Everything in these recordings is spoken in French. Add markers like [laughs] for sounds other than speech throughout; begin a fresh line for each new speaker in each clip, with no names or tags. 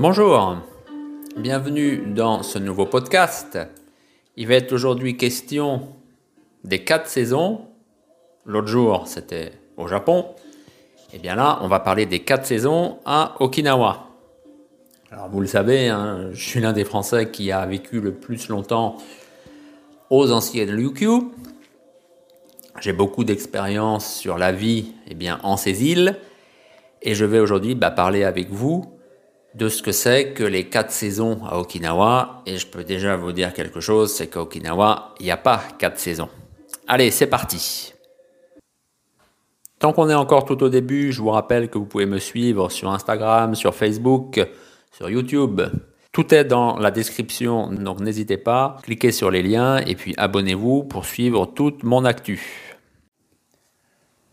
Bonjour, bienvenue dans ce nouveau podcast. Il va être aujourd'hui question des quatre saisons. L'autre jour, c'était au Japon. Et eh bien là, on va parler des quatre saisons à Okinawa. Alors vous le savez, hein, je suis l'un des Français qui a vécu le plus longtemps aux anciennes Ryukyu. J'ai beaucoup d'expérience sur la vie eh bien, en ces îles. Et je vais aujourd'hui bah, parler avec vous de ce que c'est que les quatre saisons à Okinawa. Et je peux déjà vous dire quelque chose, c'est qu'à Okinawa, il n'y a pas quatre saisons. Allez, c'est parti. Tant qu'on est encore tout au début, je vous rappelle que vous pouvez me suivre sur Instagram, sur Facebook, sur YouTube. Tout est dans la description, donc n'hésitez pas, cliquez sur les liens et puis abonnez-vous pour suivre toute mon actu.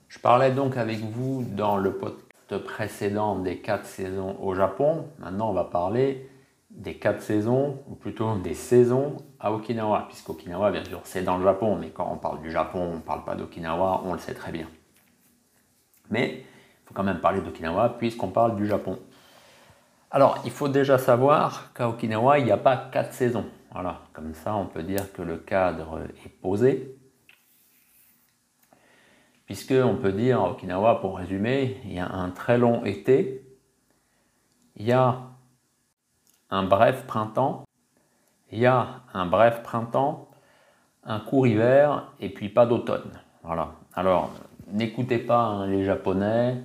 Je parlais donc avec vous dans le podcast précédent des quatre saisons au Japon. Maintenant, on va parler des quatre saisons, ou plutôt des saisons à Okinawa, puisqu'Okinawa, bien sûr, c'est dans le Japon, mais quand on parle du Japon, on ne parle pas d'Okinawa, on le sait très bien. Mais il faut quand même parler d'Okinawa, puisqu'on parle du Japon. Alors, il faut déjà savoir qu'à Okinawa, il n'y a pas quatre saisons. Voilà, comme ça, on peut dire que le cadre est posé puisque on peut dire à Okinawa, pour résumer, il y a un très long été, il y a un bref printemps, il y a un bref printemps, un court hiver et puis pas d'automne. Voilà. Alors, n'écoutez pas hein, les Japonais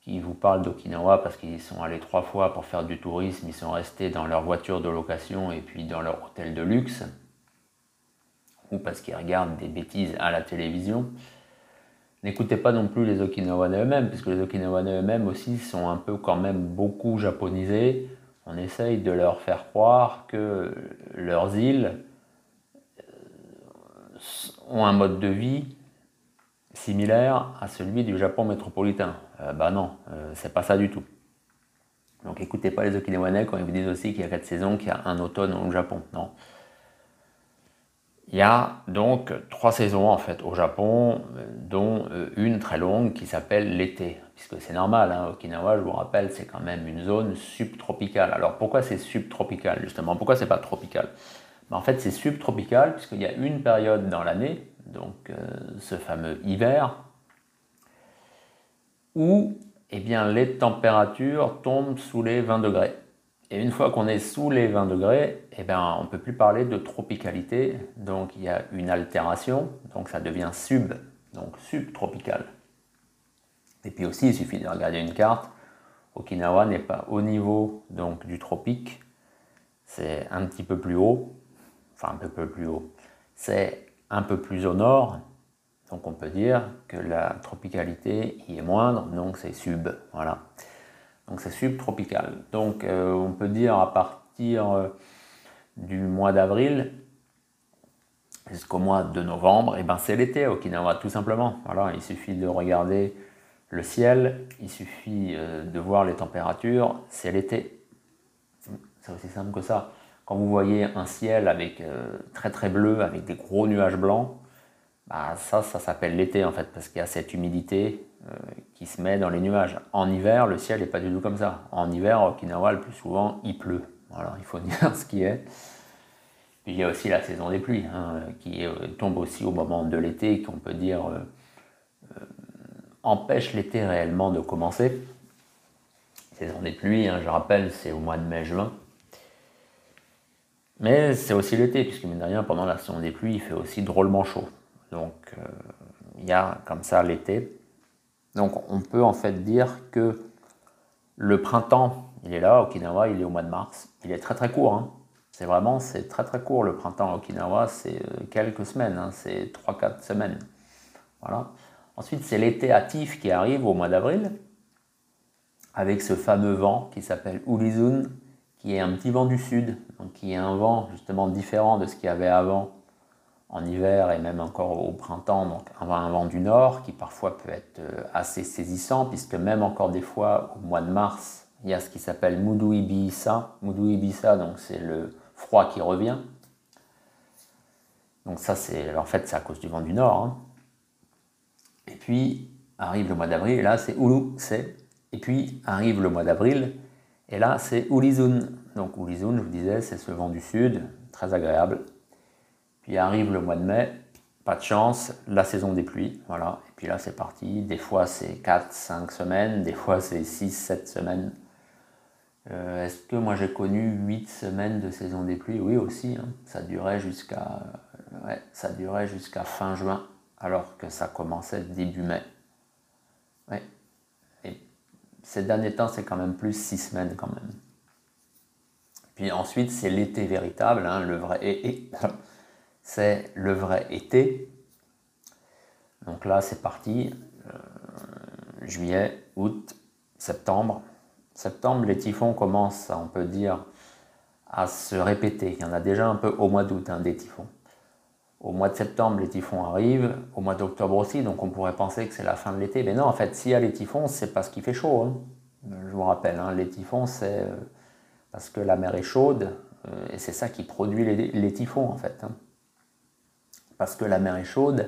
qui vous parlent d'Okinawa parce qu'ils sont allés trois fois pour faire du tourisme, ils sont restés dans leur voiture de location et puis dans leur hôtel de luxe, ou parce qu'ils regardent des bêtises à la télévision. N'écoutez pas non plus les Okinawanais eux-mêmes, puisque les Okinawanais eux-mêmes aussi sont un peu quand même beaucoup japonisés. On essaye de leur faire croire que leurs îles euh, ont un mode de vie similaire à celui du Japon métropolitain. Euh, bah non, euh, c'est pas ça du tout. Donc écoutez pas les Okinawanais quand ils vous disent aussi qu'il y a quatre saisons, qu'il y a un automne au Japon. Non. Il y a donc trois saisons en fait au Japon, dont euh, une très longue qui s'appelle l'été, puisque c'est normal, hein, Okinawa, je vous rappelle, c'est quand même une zone subtropicale. Alors pourquoi c'est subtropical justement? Pourquoi c'est pas tropical? Ben, En fait c'est subtropical puisqu'il y a une période dans l'année, donc euh, ce fameux hiver, où eh bien, les températures tombent sous les 20 degrés. Et une fois qu'on est sous les 20 degrés, eh ben, on ne peut plus parler de tropicalité. Donc il y a une altération, donc ça devient sub, donc subtropical. Et puis aussi, il suffit de regarder une carte. Okinawa n'est pas au niveau donc, du tropique, c'est un petit peu plus haut, enfin un peu plus haut, c'est un peu plus au nord, donc on peut dire que la tropicalité y est moindre, donc c'est sub. Voilà. Donc c'est subtropical. Donc euh, on peut dire à partir euh, du mois d'avril jusqu'au mois de novembre, et eh ben c'est l'été Okinawa tout simplement. Voilà, il suffit de regarder le ciel, il suffit euh, de voir les températures, c'est l'été. C'est aussi simple que ça. Quand vous voyez un ciel avec très très bleu, avec des gros nuages blancs, bah, ça, ça s'appelle l'été en fait, parce qu'il y a cette humidité qui se met dans les nuages. En hiver, le ciel n'est pas du tout comme ça. En hiver, Okinawa, le plus souvent, il pleut. Voilà, il faut [laughs] dire ce qui est. Puis il y a aussi la saison des pluies, hein, qui euh, tombe aussi au moment de l'été, qu'on peut dire euh, empêche l'été réellement de commencer. Saison des pluies, hein, je rappelle, c'est au mois de mai-juin. Mais c'est aussi l'été, puisque mine de rien, pendant la saison des pluies, il fait aussi drôlement chaud. Donc il y a comme ça l'été. Donc on peut en fait dire que le printemps, il est là, Okinawa, il est au mois de mars. Il est très très court. Hein. C'est vraiment, c'est très très court le printemps à Okinawa, c'est euh, quelques semaines, hein. c'est 3-4 semaines. Ensuite, c'est l'été hâtif qui arrive au mois d'avril, avec ce fameux vent qui s'appelle Ulizun, qui est un petit vent du sud, donc qui est un vent justement différent de ce qu'il y avait avant en hiver et même encore au printemps, donc un vent du nord qui parfois peut être euh, assez saisissant, puisque même encore des fois au mois de mars, il y a ce qui s'appelle Mudu Ibisa. Mudu Ibisa, donc c'est le froid qui revient. Donc ça, c'est en fait c'est à cause du vent du nord. Hein. Et puis arrive le mois d'avril, là c'est Ulu, c'est. Et puis arrive le mois d'avril, Et là, c'est Ulizun. Donc Ulizun, je vous disais, c'est ce vent du sud, très agréable. Puis arrive le mois de mai, pas de chance, la saison des pluies, voilà. Et puis là, c'est parti. Des fois, c'est 4, 5 semaines, des fois, c'est 6, 7 semaines. Euh, est-ce que moi j'ai connu 8 semaines de saison des pluies? Oui, aussi. Hein. Ça durait jusqu'à durait jusqu'à fin juin, alors que ça commençait début mai. Ouais. Et ces derniers temps, c'est quand même plus 6 semaines quand même. Puis ensuite, c'est l'été véritable, hein, le vrai. Et, c'est le vrai été. Donc là, c'est parti. Euh, juillet, août, septembre. Septembre, les typhons commencent, on peut dire, à se répéter. Il y en a déjà un peu au mois d'août, hein, des typhons. Au mois de septembre, les typhons arrivent, au mois d'octobre aussi, donc on pourrait penser que c'est la fin de l'été. Mais non, en fait, s'il y a les typhons, c'est parce qu'il fait chaud. Hein. Je vous rappelle, hein, les typhons, c'est euh, parce que la mer est chaude, euh, et c'est ça qui produit les, typhons, en fait parce que la mer est chaude,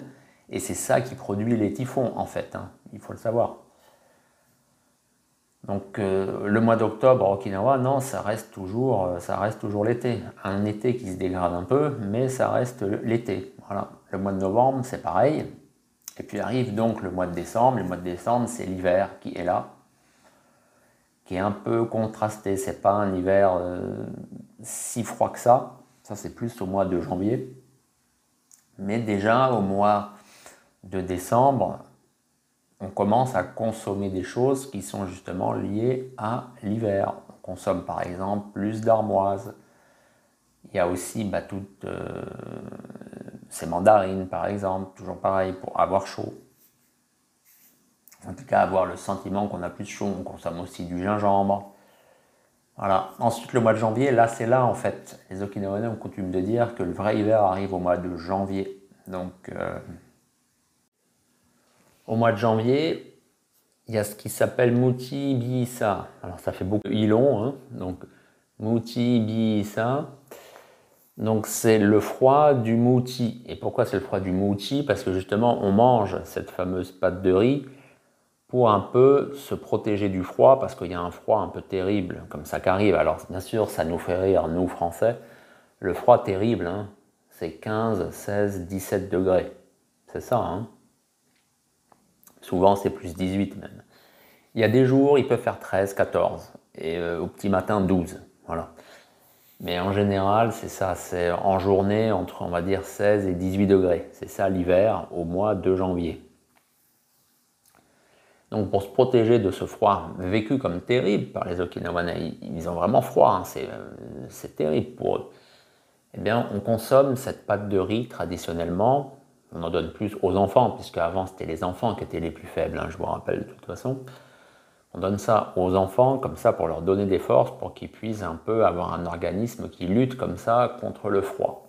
et c'est ça qui produit les typhons en fait, hein. il faut le savoir. Donc euh, le mois d'octobre Okinawa, non, ça reste toujours, euh, ça reste toujours l'été. Un été qui se dégrade un peu, mais ça reste l'été. Voilà. Le mois de novembre, c'est pareil. Et puis arrive donc le mois de décembre. Le mois de décembre, c'est l'hiver qui est là, qui est un peu contrasté. C'est pas un hiver euh, si froid que ça. Ça, c'est plus au mois de janvier. Mais déjà au mois de décembre, on commence à consommer des choses qui sont justement liées à l'hiver. On consomme par exemple plus d'armoises. Il y a aussi bah, toutes euh, ces mandarines par exemple, toujours pareil, pour avoir chaud. En tout cas, avoir le sentiment qu'on a plus chaud, on consomme aussi du gingembre. Voilà. Ensuite, le mois de janvier, là, c'est là, en fait. Les Okinawanais ont coutume de dire que le vrai hiver arrive au mois de janvier. Donc, euh, au mois de janvier, il y a ce qui s'appelle Muti Bisa. Alors, ça fait beaucoup de ilon, hein. Donc, Muti Bisa. Donc, c'est le froid du mouti. Et pourquoi c'est le froid du mouti? Parce que justement, on mange cette fameuse pâte de riz pour un peu se protéger du froid, parce qu'il y a un froid un peu terrible, comme ça qu'arrive. Alors bien sûr, ça nous fait rire, nous Français. Le froid terrible, hein, c'est 15, 16, 17 degrés. C'est ça. Hein Souvent, c'est plus 18 même. Il y a des jours, il peut faire 13, 14, et euh, au petit matin, 12. Voilà. Mais en général, c'est ça, c'est en journée entre, on va dire, 16 et 18 degrés. C'est ça l'hiver au mois de janvier. Donc pour se protéger de ce froid vécu comme terrible par les Okinawanais, ils ont vraiment froid, hein, euh, c'est terrible pour eux. Eh bien, on consomme cette pâte de riz traditionnellement, on en donne plus aux enfants, puisque avant c'était les enfants qui étaient les plus faibles, hein, je vous rappelle de toute façon. On donne ça aux enfants comme ça pour leur donner des forces, pour qu'ils puissent un peu avoir un organisme qui lutte comme ça contre le froid.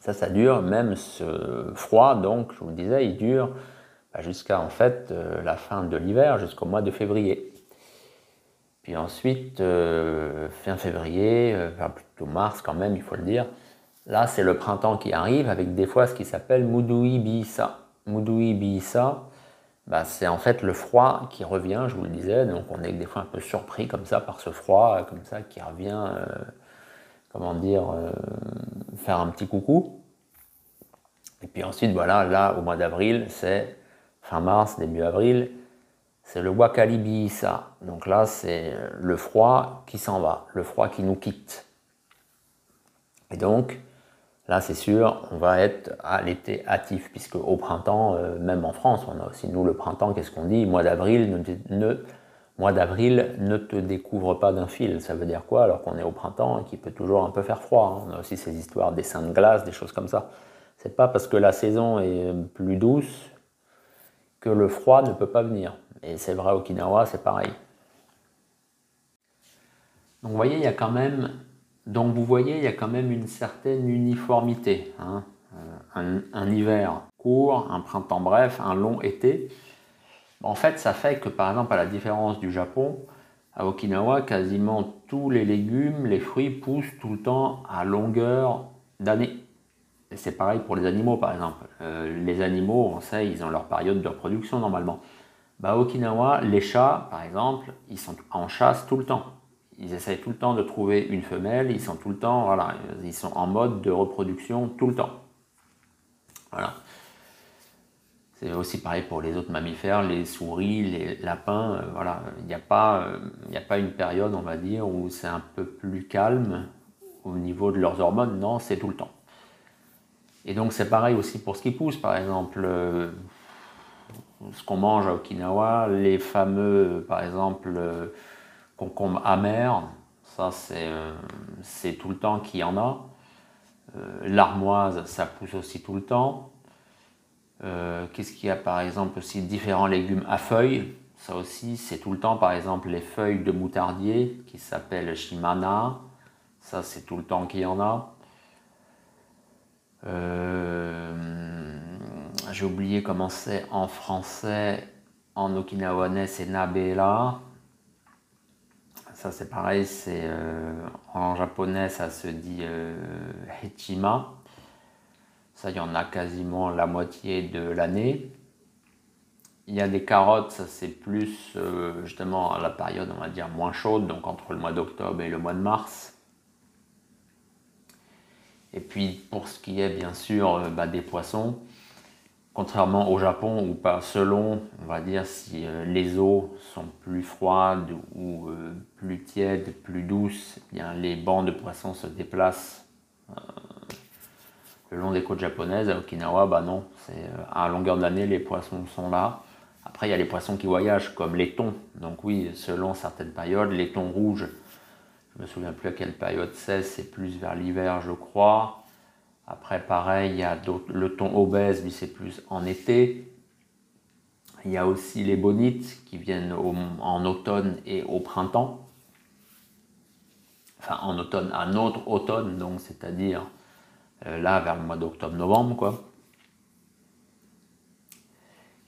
Ça, ça dure, même ce froid, donc je vous le disais, il dure jusqu'à en fait euh, la fin de l'hiver, jusqu'au mois de février. Puis ensuite, euh, fin février, euh, plutôt mars quand même, il faut le dire, là c'est le printemps qui arrive avec des fois ce qui s'appelle Mudui Bisa. Mudui Bisa, bah, c'est en fait le froid qui revient, je vous le disais, donc on est des fois un peu surpris comme ça par ce froid, comme ça, qui revient, comment dire, faire un petit coucou. Et puis ensuite, voilà, là, au mois d'avril, c'est fin mars, début avril, c'est le Wakalibi ça. Donc là, c'est le froid qui s'en va, le froid qui nous quitte. Et donc, là, c'est sûr, on va être à l'été hâtif, puisque au printemps, euh, même en France, on a aussi, nous, le printemps, qu'est-ce qu'on dit? Mois d'avril, ne, mois d'avril, ne te découvre pas d'un fil. Ça veut dire quoi? Alors qu'on est au printemps et qu'il peut toujours un peu faire froid. Hein. On a aussi ces histoires des seins de glace, des choses comme ça. C'est pas parce que la saison est plus douce le froid ne peut pas venir. Et c'est vrai, Okinawa, c'est pareil. Donc vous voyez, il y a quand même, donc vous voyez, il y quand même une certaine uniformité. Hein. Euh, un, hiver court, un printemps bref, un long été. En fait, ça fait que par exemple, à la différence du Japon, à Okinawa, quasiment tous les légumes, les fruits poussent tout le temps à longueur d'année c'est pareil pour les animaux, par exemple. Euh, les animaux, on sait, ils ont leur période de reproduction normalement. Bah, Okinawa, les chats, par exemple, ils sont en chasse tout le temps. ils essayent tout le temps de trouver une femelle, ils sont tout le temps, voilà, ils sont en mode de reproduction tout le temps. Voilà. C'est aussi pareil pour les autres mammifères, les souris, les lapins. Euh, voilà, il n'y a, pas, a pas une période, on va dire, où c'est un peu plus calme au niveau de leurs hormones. Non, c'est tout le temps. Et donc c'est pareil aussi pour ce qui pousse, par exemple, euh, ce qu'on mange à Okinawa, les fameux, par exemple, euh, concombres amers, ça c'est tout le temps qu'il y en a. L'armoise, ça pousse aussi tout le temps. Euh, qu'est-ce qu'il y a par exemple aussi Différents légumes à feuilles? Ça aussi, c'est tout le temps par exemple les feuilles de moutardier qui s'appellent Shimana. Ça, c'est tout le temps qu'il y en a. Euh, j'ai oublié comment c'est en français. En okinawanais, c'est Nabela. Ça, c'est pareil. C'est euh, en japonais, ça se dit Hechima. Ça, il y en a quasiment la moitié de l'année. Il y a des carottes, ça c'est plus euh, justement à la période, on va dire, moins chaude, donc entre le mois d'octobre et le mois de mars. Et puis pour ce qui est bien sûr euh, bah, des poissons, contrairement au Japon où pas selon, on va dire, si euh, les eaux sont plus froides ou plus tièdes, plus douces, eh les bancs de poissons se déplacent le long des côtes japonaises, à Okinawa, bah non, c'est euh, à longueur de l'année, les poissons sont là. Après, il y a les poissons qui voyagent, comme les thons. Donc oui, selon certaines périodes, les thons rouges, je me souviens plus à quelle période c'est, c'est plus vers l'hiver, je crois. Après, pareil, il y a le thon obèse, lui, c'est plus en été. Il y a aussi les bonites qui viennent en automne et au printemps. Enfin, en automne, un autre automne, donc c'est-à-dire euh, là vers le mois d'octobre-novembre. quoi.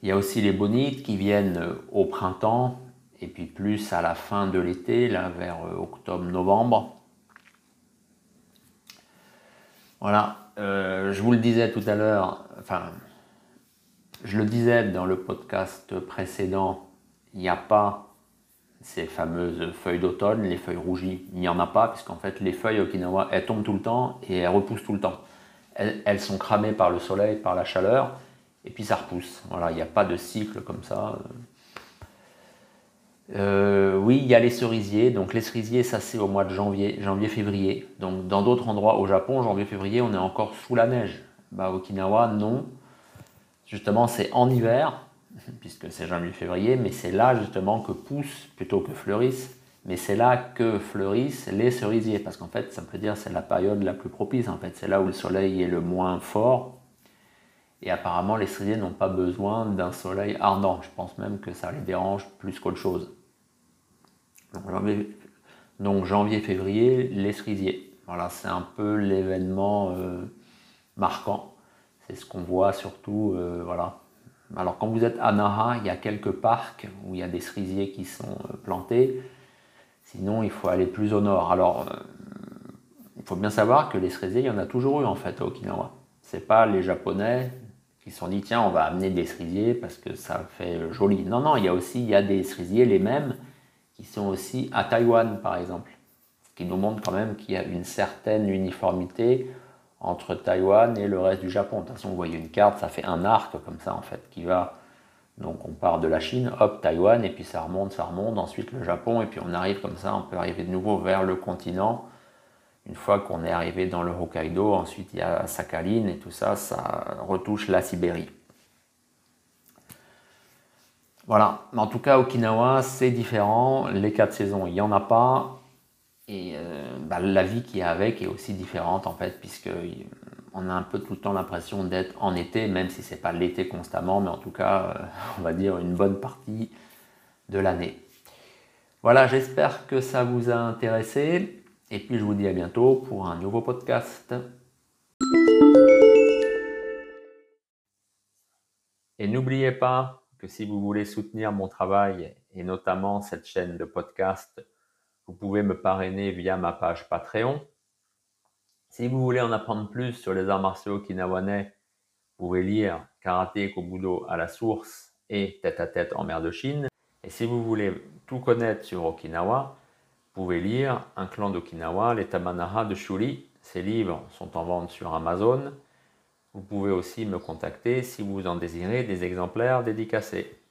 Il y a aussi les bonites qui viennent au printemps et puis plus à la fin de l'été, là vers euh, octobre-novembre. Voilà, je vous le disais tout à l'heure, enfin, je le disais dans le podcast précédent, il n'y a pas ces fameuses feuilles d'automne, les feuilles rougies, il n'y en a pas, puisqu'en fait les feuilles Okinawa, elles tombent tout le temps et elles repoussent tout le temps. Elles, sont cramées par le soleil, par la chaleur, et puis ça repousse. Voilà, il n'y a pas de cycle comme ça. Euh, oui, il y a les cerisiers. Donc les cerisiers, ça c'est au mois de janvier, janvier-février. Donc dans d'autres endroits au Japon, janvier-février, on est encore sous la neige. Bah, Okinawa, non. Justement, c'est en hiver. [laughs] puisque c'est janvier-février, mais c'est là justement que poussent plutôt que fleurissent. Mais c'est là que fleurissent les cerisiers, parce qu'en fait, ça veut dire c'est la période la plus propice. En fait, c'est là où le soleil est le moins fort. Et apparemment, les cerisiers n'ont pas besoin d'un soleil ardent. Je pense même que ça les dérange plus qu'autre chose. Donc janvier-février, les cerisiers. Voilà, c'est un peu l'événement euh, marquant. C'est ce qu'on voit surtout, euh, voilà, alors quand vous êtes à Naha, il y a quelques parcs où il y a des cerisiers qui sont euh, plantés. Sinon, il faut aller plus au nord. Alors, il faut bien savoir que les cerisiers, il y en a toujours eu en fait à Okinawa. C'est pas les Japonais qui se sont dit tiens, on va amener des cerisiers parce que ça fait joli. Non, non, il y a aussi il y a des cerisiers les mêmes qui sont aussi à Taïwan par exemple. Qui nous montre quand même qu'il y a une certaine uniformité entre Taïwan et le reste du Japon. De toute façon, vous voyez une carte, ça fait un arc comme ça en fait qui va. Donc on part de la Chine, hop, Taïwan, et puis ça remonte, ça remonte, ensuite le Japon, et puis on arrive comme ça, on peut arriver de nouveau vers le continent. Une fois qu'on est arrivé dans le Hokkaido, ensuite il y a Sakhalin et tout ça, ça retouche la Sibérie. Voilà, en tout cas Okinawa c'est différent, les quatre saisons il n'y en a pas, et euh, bah, la vie qui est avec est aussi différente en fait, puisque on a un peu tout le temps l'impression d'être en été, même si c'est pas l'été constamment, mais en tout cas, euh, [laughs] on va dire une bonne partie de l'année. Voilà, j'espère que ça vous a intéressé, et puis je vous dis à bientôt pour un nouveau podcast. Et n'oubliez pas que si vous voulez soutenir mon travail, et notamment cette chaîne de podcast, vous pouvez me parrainer via ma page Patreon. Si vous voulez en apprendre plus sur les arts martiaux okinawanais, vous pouvez lire Karaté Kobudo à la source et Tête à tête en mer de Chine. Et si vous voulez tout connaître sur Okinawa, pouvez lire Un clan d'Okinawa, les Tamanara de Shuri. Ces livres sont en vente sur Amazon. Vous pouvez aussi me contacter si vous en désirez des exemplaires dédicacés.